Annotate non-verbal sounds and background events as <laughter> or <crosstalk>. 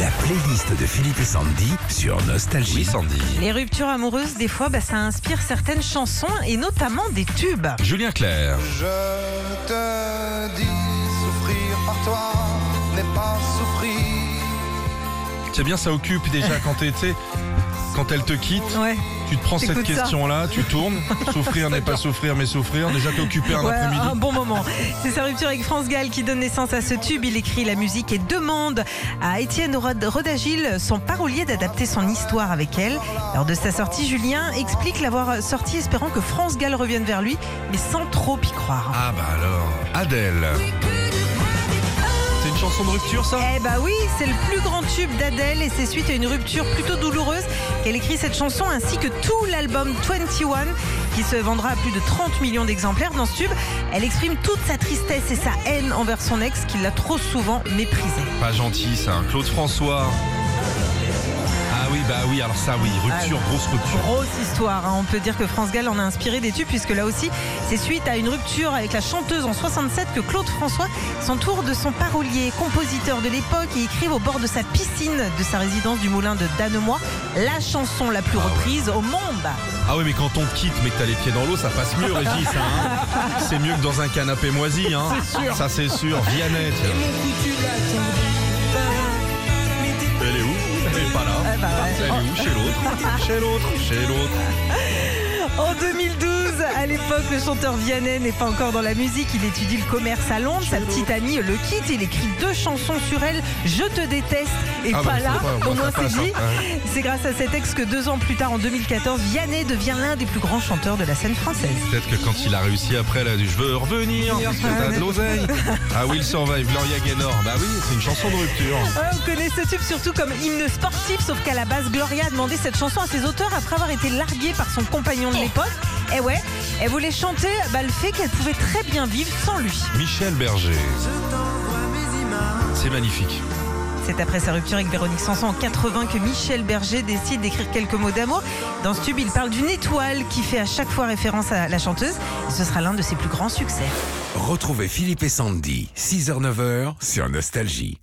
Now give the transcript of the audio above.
La playlist de Philippe et Sandy sur Nostalgie. Oui, Sandy. Les ruptures amoureuses, des fois, bah, ça inspire certaines chansons et notamment des tubes. Julien Clerc. Je te dis, souffrir par toi n'est pas souffrir. C'est bien, ça occupe déjà quand tu sais, quand elle te quitte. Ouais. Tu te prends cette question-là, tu tournes. <laughs> Souffrir n'est pas souffrir, mais souffrir. Déjà, t'es occupé un Ouais, après-midi. un bon moment. C'est sa rupture avec France Gall qui donne naissance à ce tube. Il écrit la musique et demande à Étienne Rod- Rodagil, son parolier, d'adapter son histoire avec elle. Lors de sa sortie, Julien explique l'avoir sorti espérant que France Gall revienne vers lui, mais sans trop y croire. Ah bah alors, Adèle. Chanson de rupture, ça Eh bah oui, c'est le plus grand tube d'Adèle et c'est suite à une rupture plutôt douloureuse qu'elle écrit cette chanson ainsi que tout l'album 21 qui se vendra à plus de 30 millions d'exemplaires dans ce tube. Elle exprime toute sa tristesse et sa haine envers son ex qui l'a trop souvent méprisée. Pas gentil, ça. Claude François. Ah oui, bah oui, alors ça, oui. Rupture, grosse rupture. Grosse histoire, hein. on peut dire que France Gall en a inspiré des tubes puisque là aussi c'est suite à une rupture avec la chanteuse en 67 que Claude François s'entoure de son parolier, compositeur de l'époque et écrive au bord de sa piscine de sa résidence du Moulin de Danemois la chanson la plus reprise au monde. Ah oui, mais quand on te quitte, mais que t'as les pieds dans l'eau, ça passe mieux, Régis. hein. <laughs> C'est mieux que dans un canapé moisi. Hein. Ça, c'est sûr. Vianney, tiens. Où Chez l'autre. <laughs> Chez l'autre. Chez l'autre. En 2012, à l'époque, le chanteur Vianney n'est pas encore dans la musique. Il étudie le commerce à Londres. Sa petite amie le quitte. Il écrit deux chansons sur elle, Je te déteste et Ah bah, pas là. pas, Au moi, moins c'est dit. hein. C'est grâce à cet ex que deux ans plus tard, en 2014, Vianney devient l'un des plus grands chanteurs de la scène française. Peut-être que quand il a réussi après, elle a dit Je veux revenir, parce que t'as de l'oseille. Ah oui, il survive, Gloria Gaynor. Bah oui, c'est une chanson de rupture. On connaît ce tube surtout comme hymne sportif, sauf qu'à la base, Gloria a demandé cette chanson à ses auteurs après avoir été larguée par son compagnon de l'époque. Et ouais, elle voulait chanter bah, le fait qu'elle pouvait très bien vivre sans lui. Michel Berger. C'est magnifique. C'est après sa rupture avec Véronique Sanson en 80 que Michel Berger décide d'écrire quelques mots d'amour. Dans ce tube, il parle d'une étoile qui fait à chaque fois référence à la chanteuse. Et ce sera l'un de ses plus grands succès. Retrouvez Philippe et Sandy, 6h-9h sur Nostalgie.